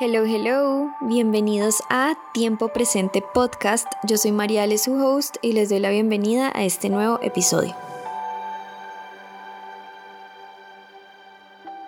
Hello, hello, bienvenidos a Tiempo Presente Podcast. Yo soy Mariale, su host, y les doy la bienvenida a este nuevo episodio.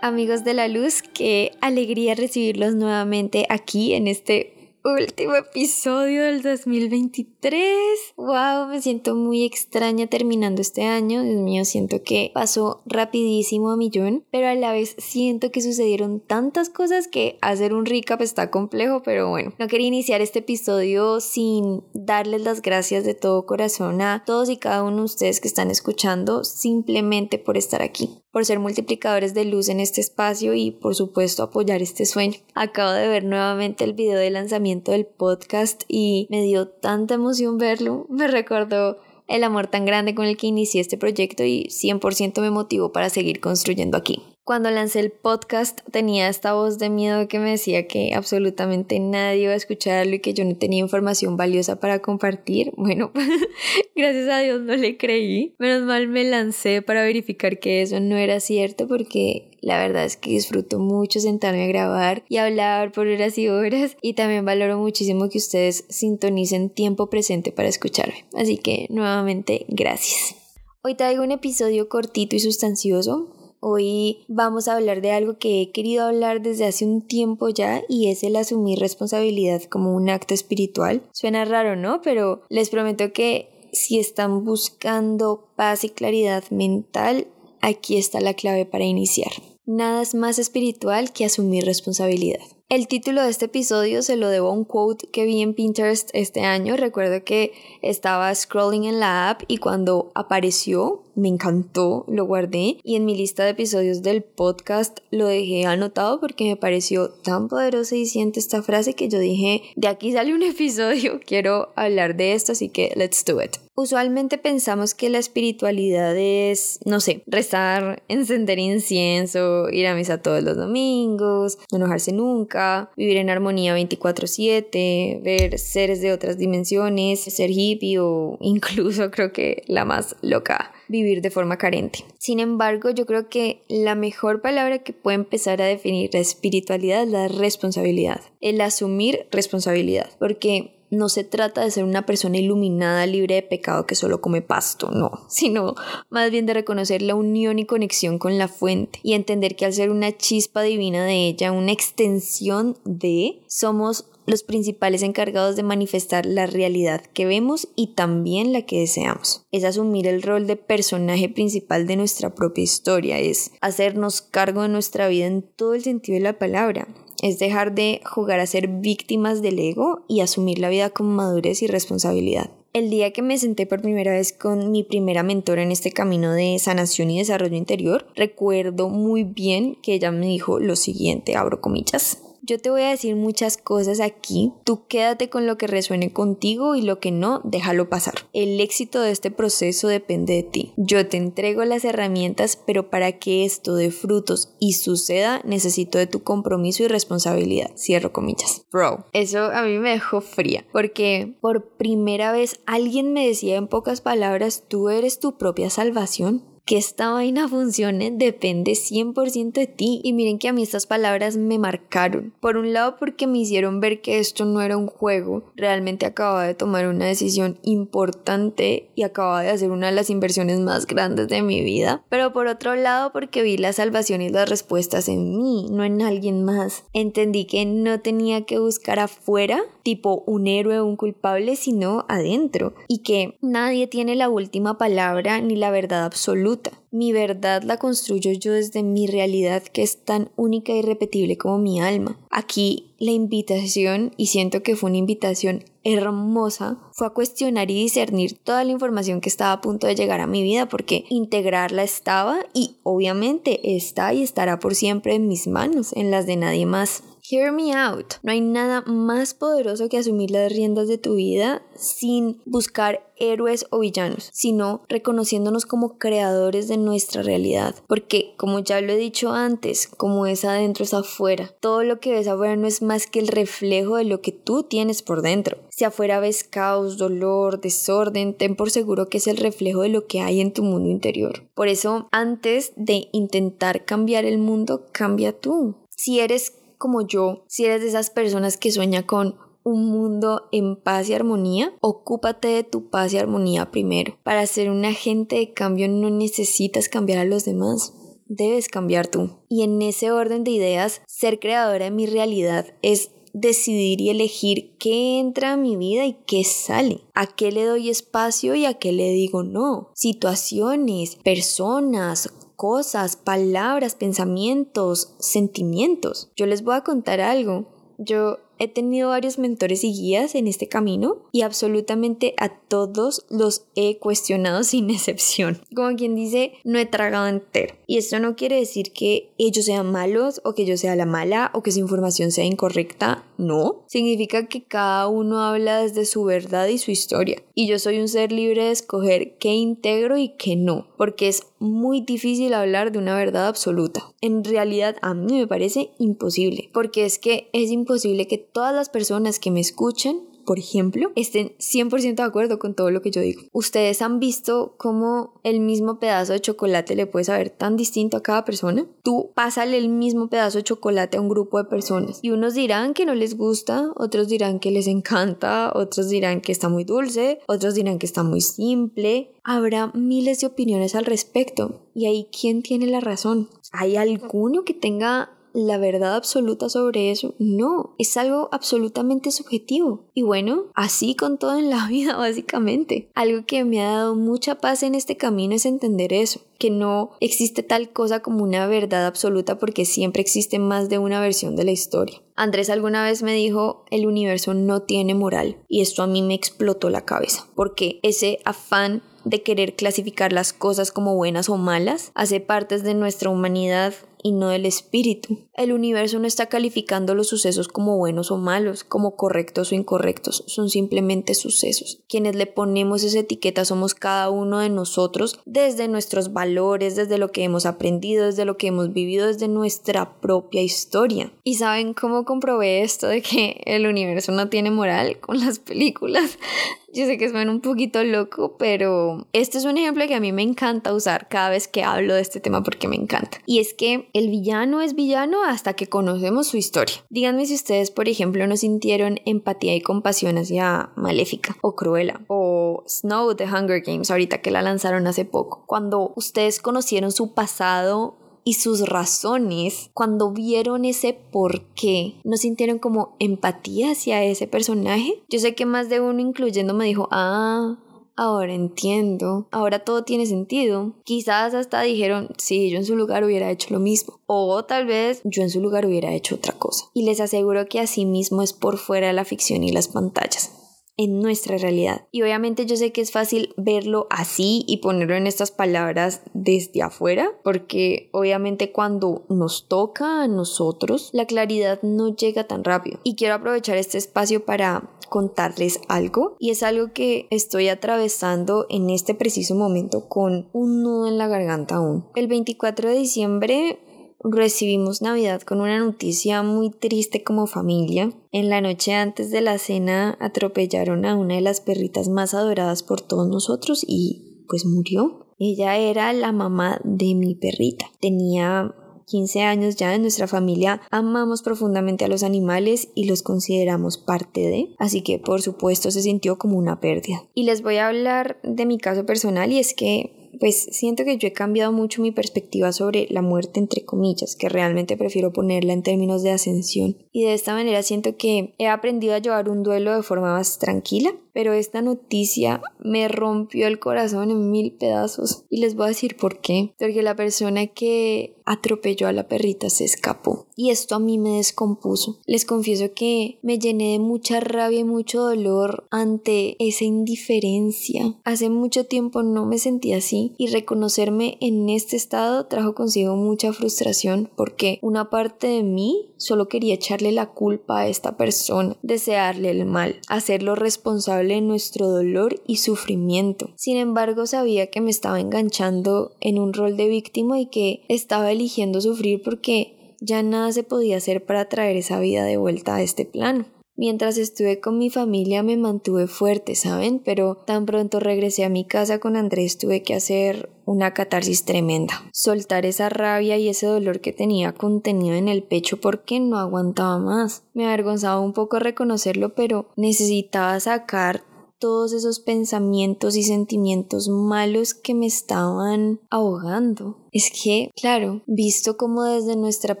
Amigos de la luz, qué alegría recibirlos nuevamente aquí en este último episodio del 2023. Wow, me siento muy extraña terminando este año. Dios mío, siento que pasó rapidísimo a millón, pero a la vez siento que sucedieron tantas cosas que hacer un recap está complejo, pero bueno, no quería iniciar este episodio sin darles las gracias de todo corazón a todos y cada uno de ustedes que están escuchando simplemente por estar aquí por ser multiplicadores de luz en este espacio y por supuesto apoyar este sueño. Acabo de ver nuevamente el video de lanzamiento del podcast y me dio tanta emoción verlo. Me recordó el amor tan grande con el que inicié este proyecto y 100% me motivó para seguir construyendo aquí. Cuando lancé el podcast tenía esta voz de miedo que me decía que absolutamente nadie iba a escucharlo y que yo no tenía información valiosa para compartir. Bueno, gracias a Dios no le creí. Menos mal me lancé para verificar que eso no era cierto porque la verdad es que disfruto mucho sentarme a grabar y hablar por horas y horas y también valoro muchísimo que ustedes sintonicen tiempo presente para escucharme. Así que nuevamente gracias. Hoy traigo un episodio cortito y sustancioso Hoy vamos a hablar de algo que he querido hablar desde hace un tiempo ya y es el asumir responsabilidad como un acto espiritual. Suena raro, ¿no? Pero les prometo que si están buscando paz y claridad mental, aquí está la clave para iniciar. Nada es más espiritual que asumir responsabilidad. El título de este episodio se lo debo a un quote que vi en Pinterest este año. Recuerdo que estaba scrolling en la app y cuando apareció me encantó, lo guardé y en mi lista de episodios del podcast lo dejé anotado porque me pareció tan poderosa y siente esta frase que yo dije, de aquí sale un episodio, quiero hablar de esto, así que let's do it. Usualmente pensamos que la espiritualidad es, no sé, rezar, encender incienso, ir a misa todos los domingos, no enojarse nunca, vivir en armonía 24/7, ver seres de otras dimensiones, ser hippie o incluso creo que la más loca, vivir de forma carente. Sin embargo, yo creo que la mejor palabra que puede empezar a definir la espiritualidad es la responsabilidad, el asumir responsabilidad, porque no se trata de ser una persona iluminada, libre de pecado que solo come pasto, no, sino más bien de reconocer la unión y conexión con la fuente y entender que al ser una chispa divina de ella, una extensión de, somos los principales encargados de manifestar la realidad que vemos y también la que deseamos. Es asumir el rol de personaje principal de nuestra propia historia, es hacernos cargo de nuestra vida en todo el sentido de la palabra es dejar de jugar a ser víctimas del ego y asumir la vida con madurez y responsabilidad. El día que me senté por primera vez con mi primera mentora en este camino de sanación y desarrollo interior, recuerdo muy bien que ella me dijo lo siguiente, abro comillas, yo te voy a decir muchas cosas aquí. Tú quédate con lo que resuene contigo y lo que no, déjalo pasar. El éxito de este proceso depende de ti. Yo te entrego las herramientas, pero para que esto dé frutos y suceda, necesito de tu compromiso y responsabilidad. Cierro comillas. Bro, eso a mí me dejó fría, porque por primera vez alguien me decía en pocas palabras, tú eres tu propia salvación que esta vaina funcione depende 100% de ti. Y miren que a mí estas palabras me marcaron. Por un lado porque me hicieron ver que esto no era un juego. Realmente acababa de tomar una decisión importante y acababa de hacer una de las inversiones más grandes de mi vida. Pero por otro lado porque vi la salvación y las respuestas en mí, no en alguien más. Entendí que no tenía que buscar afuera, tipo un héroe o un culpable, sino adentro. Y que nadie tiene la última palabra ni la verdad absoluta mi verdad la construyo yo desde mi realidad que es tan única y repetible como mi alma. Aquí la invitación, y siento que fue una invitación hermosa, fue a cuestionar y discernir toda la información que estaba a punto de llegar a mi vida porque integrarla estaba y obviamente está y estará por siempre en mis manos, en las de nadie más. Hear me out. No hay nada más poderoso que asumir las riendas de tu vida sin buscar héroes o villanos, sino reconociéndonos como creadores de nuestra realidad. Porque, como ya lo he dicho antes, como es adentro es afuera. Todo lo que ves afuera no es más que el reflejo de lo que tú tienes por dentro. Si afuera ves caos, dolor, desorden, ten por seguro que es el reflejo de lo que hay en tu mundo interior. Por eso, antes de intentar cambiar el mundo, cambia tú. Si eres como yo, si eres de esas personas que sueña con un mundo en paz y armonía, ocúpate de tu paz y armonía primero. Para ser un agente de cambio no necesitas cambiar a los demás, debes cambiar tú. Y en ese orden de ideas, ser creadora de mi realidad es decidir y elegir qué entra a mi vida y qué sale, a qué le doy espacio y a qué le digo no, situaciones, personas, cosas, palabras, pensamientos, sentimientos. Yo les voy a contar algo. Yo he tenido varios mentores y guías en este camino y absolutamente a todos los he cuestionado sin excepción. Como quien dice, no he tragado entero. Y esto no quiere decir que ellos sean malos o que yo sea la mala o que su información sea incorrecta. No. Significa que cada uno habla desde su verdad y su historia. Y yo soy un ser libre de escoger qué integro y qué no. Porque es muy difícil hablar de una verdad absoluta. En realidad a mí me parece imposible. Porque es que es imposible que todas las personas que me escuchen por ejemplo, estén 100% de acuerdo con todo lo que yo digo. Ustedes han visto cómo el mismo pedazo de chocolate le puede saber tan distinto a cada persona. Tú pásale el mismo pedazo de chocolate a un grupo de personas y unos dirán que no les gusta, otros dirán que les encanta, otros dirán que está muy dulce, otros dirán que está muy simple. Habrá miles de opiniones al respecto y ahí quién tiene la razón. ¿Hay alguno que tenga la verdad absoluta sobre eso. No, es algo absolutamente subjetivo. Y bueno, así con todo en la vida básicamente. Algo que me ha dado mucha paz en este camino es entender eso, que no existe tal cosa como una verdad absoluta porque siempre existe más de una versión de la historia. Andrés alguna vez me dijo, el universo no tiene moral y esto a mí me explotó la cabeza, porque ese afán de querer clasificar las cosas como buenas o malas hace parte de nuestra humanidad y no del espíritu. El universo no está calificando los sucesos como buenos o malos, como correctos o incorrectos, son simplemente sucesos. Quienes le ponemos esa etiqueta somos cada uno de nosotros desde nuestros valores, desde lo que hemos aprendido, desde lo que hemos vivido, desde nuestra propia historia. ¿Y saben cómo comprobé esto de que el universo no tiene moral con las películas? Yo sé que suena un poquito loco, pero este es un ejemplo que a mí me encanta usar cada vez que hablo de este tema porque me encanta. Y es que el villano es villano hasta que conocemos su historia. Díganme si ustedes, por ejemplo, no sintieron empatía y compasión hacia Maléfica o Cruella o Snow de Hunger Games ahorita que la lanzaron hace poco. Cuando ustedes conocieron su pasado y sus razones, cuando vieron ese por qué, ¿no sintieron como empatía hacia ese personaje? Yo sé que más de uno incluyendo me dijo, ah, ahora entiendo, ahora todo tiene sentido. Quizás hasta dijeron, sí, yo en su lugar hubiera hecho lo mismo. O tal vez yo en su lugar hubiera hecho otra cosa. Y les aseguro que así mismo es por fuera de la ficción y las pantallas en nuestra realidad. Y obviamente yo sé que es fácil verlo así y ponerlo en estas palabras desde afuera, porque obviamente cuando nos toca a nosotros, la claridad no llega tan rápido. Y quiero aprovechar este espacio para contarles algo y es algo que estoy atravesando en este preciso momento con un nudo en la garganta aún. El 24 de diciembre recibimos Navidad con una noticia muy triste como familia. En la noche antes de la cena atropellaron a una de las perritas más adoradas por todos nosotros y pues murió. Ella era la mamá de mi perrita. Tenía 15 años ya en nuestra familia amamos profundamente a los animales y los consideramos parte de, así que por supuesto se sintió como una pérdida. Y les voy a hablar de mi caso personal y es que pues siento que yo he cambiado mucho mi perspectiva sobre la muerte entre comillas, que realmente prefiero ponerla en términos de ascensión. Y de esta manera siento que he aprendido a llevar un duelo de forma más tranquila, pero esta noticia me rompió el corazón en mil pedazos. Y les voy a decir por qué. Porque la persona que atropelló a la perrita se escapó. Y esto a mí me descompuso. Les confieso que me llené de mucha rabia y mucho dolor ante esa indiferencia. Hace mucho tiempo no me sentía así y reconocerme en este estado trajo consigo mucha frustración porque una parte de mí solo quería echarle la culpa a esta persona, desearle el mal, hacerlo responsable de nuestro dolor y sufrimiento. Sin embargo, sabía que me estaba enganchando en un rol de víctima y que estaba eligiendo sufrir porque ya nada se podía hacer para traer esa vida de vuelta a este plano. Mientras estuve con mi familia me mantuve fuerte, ¿saben? Pero tan pronto regresé a mi casa con Andrés tuve que hacer una catarsis tremenda. Soltar esa rabia y ese dolor que tenía contenido en el pecho porque no aguantaba más. Me avergonzaba un poco reconocerlo, pero necesitaba sacar todos esos pensamientos y sentimientos malos que me estaban ahogando. Es que, claro, visto como desde nuestra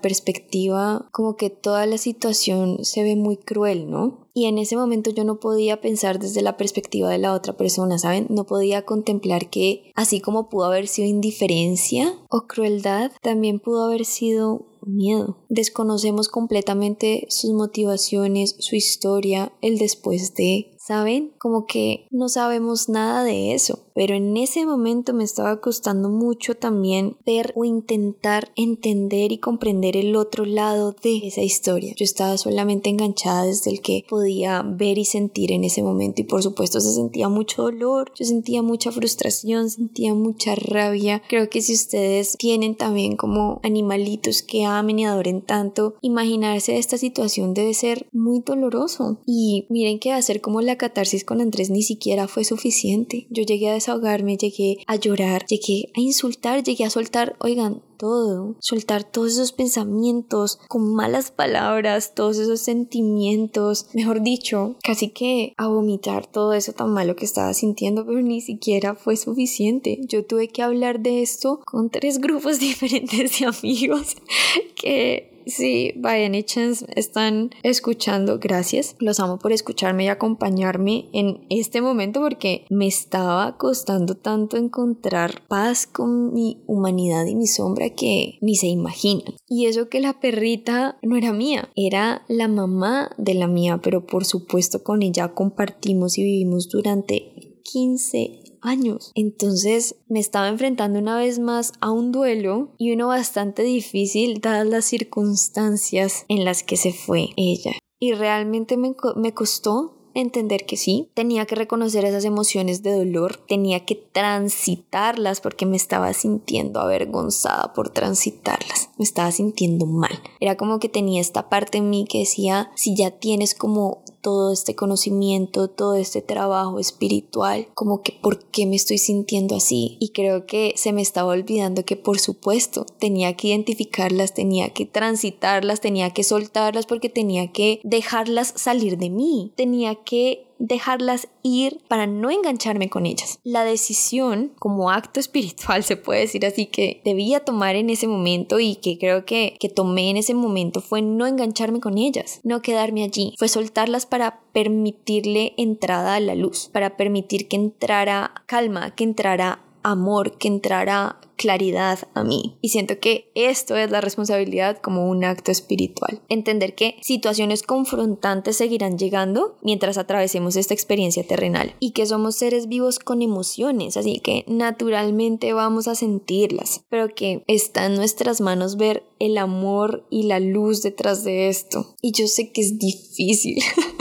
perspectiva, como que toda la situación se ve muy cruel, ¿no? Y en ese momento yo no podía pensar desde la perspectiva de la otra persona, ¿saben? No podía contemplar que así como pudo haber sido indiferencia o crueldad, también pudo haber sido miedo. Desconocemos completamente sus motivaciones, su historia, el después de, ¿saben? Como que no sabemos nada de eso. Pero en ese momento me estaba costando mucho también ver o intentar entender y comprender el otro lado de esa historia. Yo estaba solamente enganchada desde el que podía ver y sentir en ese momento y por supuesto se sentía mucho dolor, yo sentía mucha frustración, sentía mucha rabia. Creo que si ustedes tienen también como animalitos que amen y adoren tanto, imaginarse esta situación debe ser muy doloroso. Y miren que hacer como la catarsis con Andrés ni siquiera fue suficiente. Yo llegué a desahogarme, llegué a llorar, llegué a insultar, llegué a soltar, oigan, todo, soltar todos esos pensamientos con malas palabras, todos esos sentimientos, mejor dicho, casi que a vomitar todo eso tan malo que estaba sintiendo, pero ni siquiera fue suficiente. Yo tuve que hablar de esto con tres grupos diferentes de amigos que Sí, vayan y Chance están escuchando, gracias. Los amo por escucharme y acompañarme en este momento porque me estaba costando tanto encontrar paz con mi humanidad y mi sombra que ni se imaginan. Y eso que la perrita no era mía, era la mamá de la mía, pero por supuesto con ella compartimos y vivimos durante 15 años. Entonces me estaba enfrentando una vez más a un duelo y uno bastante difícil dadas las circunstancias en las que se fue ella. Y realmente me, me costó entender que sí, tenía que reconocer esas emociones de dolor, tenía que transitarlas porque me estaba sintiendo avergonzada por transitarlas, me estaba sintiendo mal. Era como que tenía esta parte en mí que decía, si ya tienes como todo este conocimiento, todo este trabajo espiritual, como que por qué me estoy sintiendo así. Y creo que se me estaba olvidando que por supuesto tenía que identificarlas, tenía que transitarlas, tenía que soltarlas porque tenía que dejarlas salir de mí, tenía que dejarlas ir para no engancharme con ellas. La decisión como acto espiritual, se puede decir así, que debía tomar en ese momento y que creo que, que tomé en ese momento fue no engancharme con ellas, no quedarme allí, fue soltarlas para permitirle entrada a la luz, para permitir que entrara calma, que entrara amor, que entrara claridad a mí. Y siento que esto es la responsabilidad como un acto espiritual. Entender que situaciones confrontantes seguirán llegando mientras atravesemos esta experiencia terrenal y que somos seres vivos con emociones, así que naturalmente vamos a sentirlas, pero que está en nuestras manos ver el amor y la luz detrás de esto. Y yo sé que es difícil.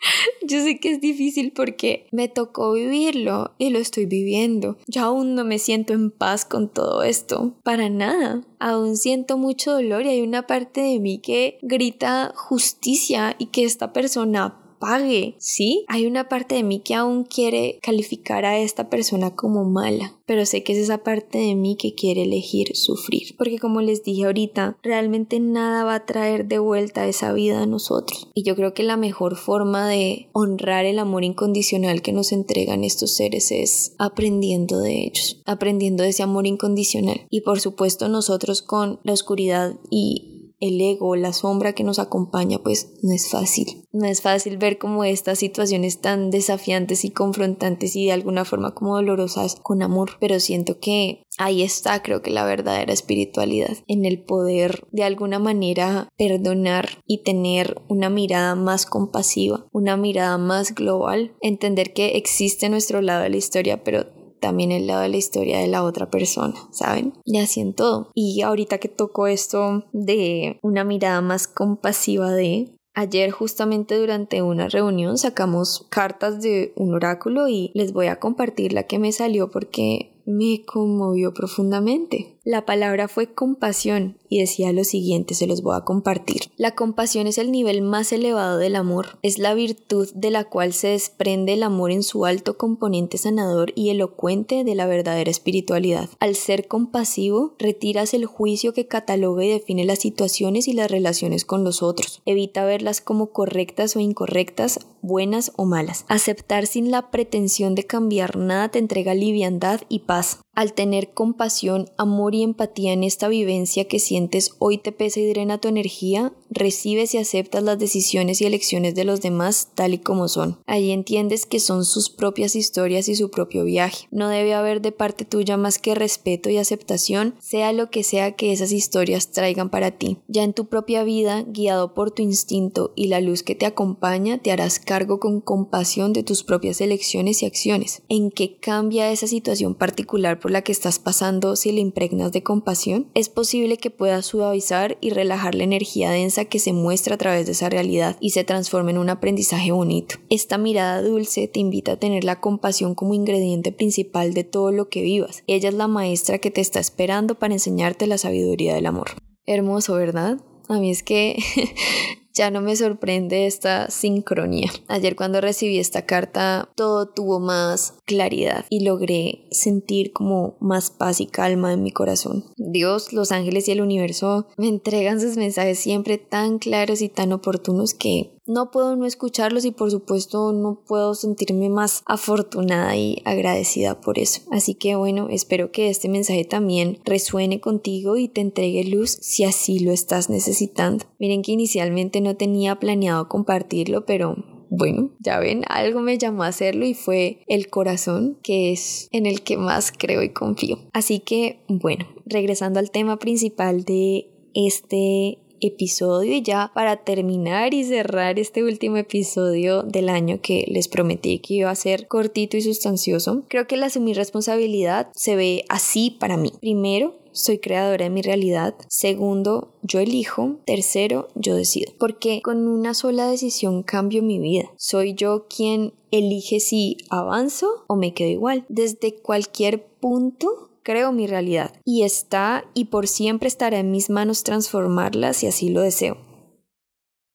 Yo sé que es difícil porque me tocó vivirlo y lo estoy viviendo. Yo aún no me siento en paz con todo esto. Para nada. Aún siento mucho dolor y hay una parte de mí que grita justicia y que esta persona pague, ¿sí? Hay una parte de mí que aún quiere calificar a esta persona como mala, pero sé que es esa parte de mí que quiere elegir sufrir, porque como les dije ahorita, realmente nada va a traer de vuelta esa vida a nosotros. Y yo creo que la mejor forma de honrar el amor incondicional que nos entregan estos seres es aprendiendo de ellos, aprendiendo de ese amor incondicional. Y por supuesto nosotros con la oscuridad y el ego, la sombra que nos acompaña, pues no es fácil. No es fácil ver como estas situaciones tan desafiantes y confrontantes y de alguna forma como dolorosas con amor, pero siento que ahí está creo que la verdadera espiritualidad, en el poder de alguna manera perdonar y tener una mirada más compasiva, una mirada más global, entender que existe nuestro lado de la historia, pero también el lado de la historia de la otra persona, ¿saben? Y así en todo. Y ahorita que tocó esto de una mirada más compasiva de... Ayer justamente durante una reunión sacamos cartas de un oráculo y les voy a compartir la que me salió porque me conmovió profundamente. La palabra fue compasión y decía lo siguiente, se los voy a compartir. La compasión es el nivel más elevado del amor, es la virtud de la cual se desprende el amor en su alto componente sanador y elocuente de la verdadera espiritualidad. Al ser compasivo, retiras el juicio que cataloga y define las situaciones y las relaciones con los otros. Evita verlas como correctas o incorrectas, buenas o malas. Aceptar sin la pretensión de cambiar nada te entrega liviandad y paz. ます。Al tener compasión, amor y empatía en esta vivencia que sientes hoy te pesa y drena tu energía, recibes y aceptas las decisiones y elecciones de los demás tal y como son. Ahí entiendes que son sus propias historias y su propio viaje. No debe haber de parte tuya más que respeto y aceptación, sea lo que sea que esas historias traigan para ti. Ya en tu propia vida, guiado por tu instinto y la luz que te acompaña, te harás cargo con compasión de tus propias elecciones y acciones. ¿En qué cambia esa situación particular la que estás pasando si le impregnas de compasión, es posible que puedas suavizar y relajar la energía densa que se muestra a través de esa realidad y se transforme en un aprendizaje bonito. Esta mirada dulce te invita a tener la compasión como ingrediente principal de todo lo que vivas. Ella es la maestra que te está esperando para enseñarte la sabiduría del amor. Hermoso, ¿verdad? A mí es que ya no me sorprende esta sincronía. Ayer cuando recibí esta carta todo tuvo más claridad y logré sentir como más paz y calma en mi corazón. Dios, los ángeles y el universo me entregan sus mensajes siempre tan claros y tan oportunos que no puedo no escucharlos y por supuesto no puedo sentirme más afortunada y agradecida por eso. Así que bueno, espero que este mensaje también resuene contigo y te entregue luz si así lo estás necesitando. Miren que inicialmente no tenía planeado compartirlo, pero bueno, ya ven, algo me llamó a hacerlo y fue el corazón, que es en el que más creo y confío. Así que, bueno, regresando al tema principal de este episodio y ya para terminar y cerrar este último episodio del año que les prometí que iba a ser cortito y sustancioso, creo que el asumir responsabilidad se ve así para mí. Primero, soy creadora de mi realidad. Segundo, yo elijo. Tercero, yo decido. Porque con una sola decisión cambio mi vida. Soy yo quien elige si avanzo o me quedo igual. Desde cualquier punto creo mi realidad y está y por siempre estará en mis manos transformarla si así lo deseo.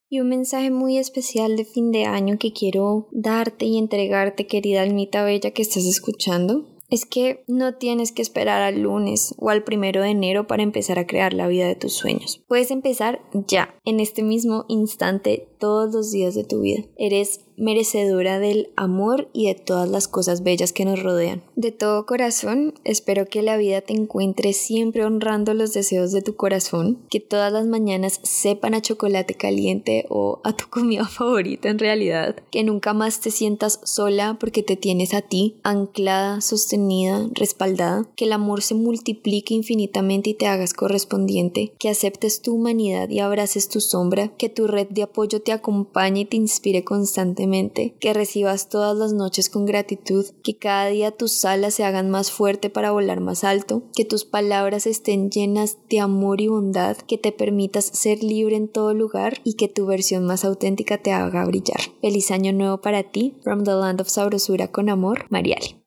Y un mensaje muy especial de fin de año que quiero darte y entregarte, querida almita bella que estás escuchando, es que no tienes que esperar al lunes o al primero de enero para empezar a crear la vida de tus sueños. Puedes empezar ya, en este mismo instante, todos los días de tu vida. Eres merecedora del amor y de todas las cosas bellas que nos rodean. De todo corazón, espero que la vida te encuentre siempre honrando los deseos de tu corazón, que todas las mañanas sepan a chocolate caliente o a tu comida favorita en realidad, que nunca más te sientas sola porque te tienes a ti, anclada, sostenida, respaldada, que el amor se multiplique infinitamente y te hagas correspondiente, que aceptes tu humanidad y abraces tu sombra, que tu red de apoyo te acompañe y te inspire constantemente que recibas todas las noches con gratitud, que cada día tus alas se hagan más fuerte para volar más alto, que tus palabras estén llenas de amor y bondad, que te permitas ser libre en todo lugar y que tu versión más auténtica te haga brillar. Feliz año nuevo para ti, from the land of sabrosura con amor, Mariale.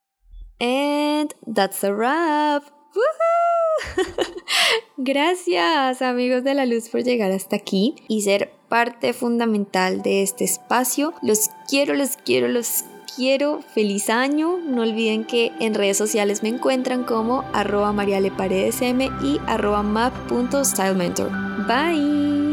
And that's a wrap. Gracias amigos de la luz por llegar hasta aquí y ser parte fundamental de este espacio. Los quiero, los quiero, los quiero. Feliz año. No olviden que en redes sociales me encuentran como arroba marialeparedesm y arroba map.stylementor. Bye.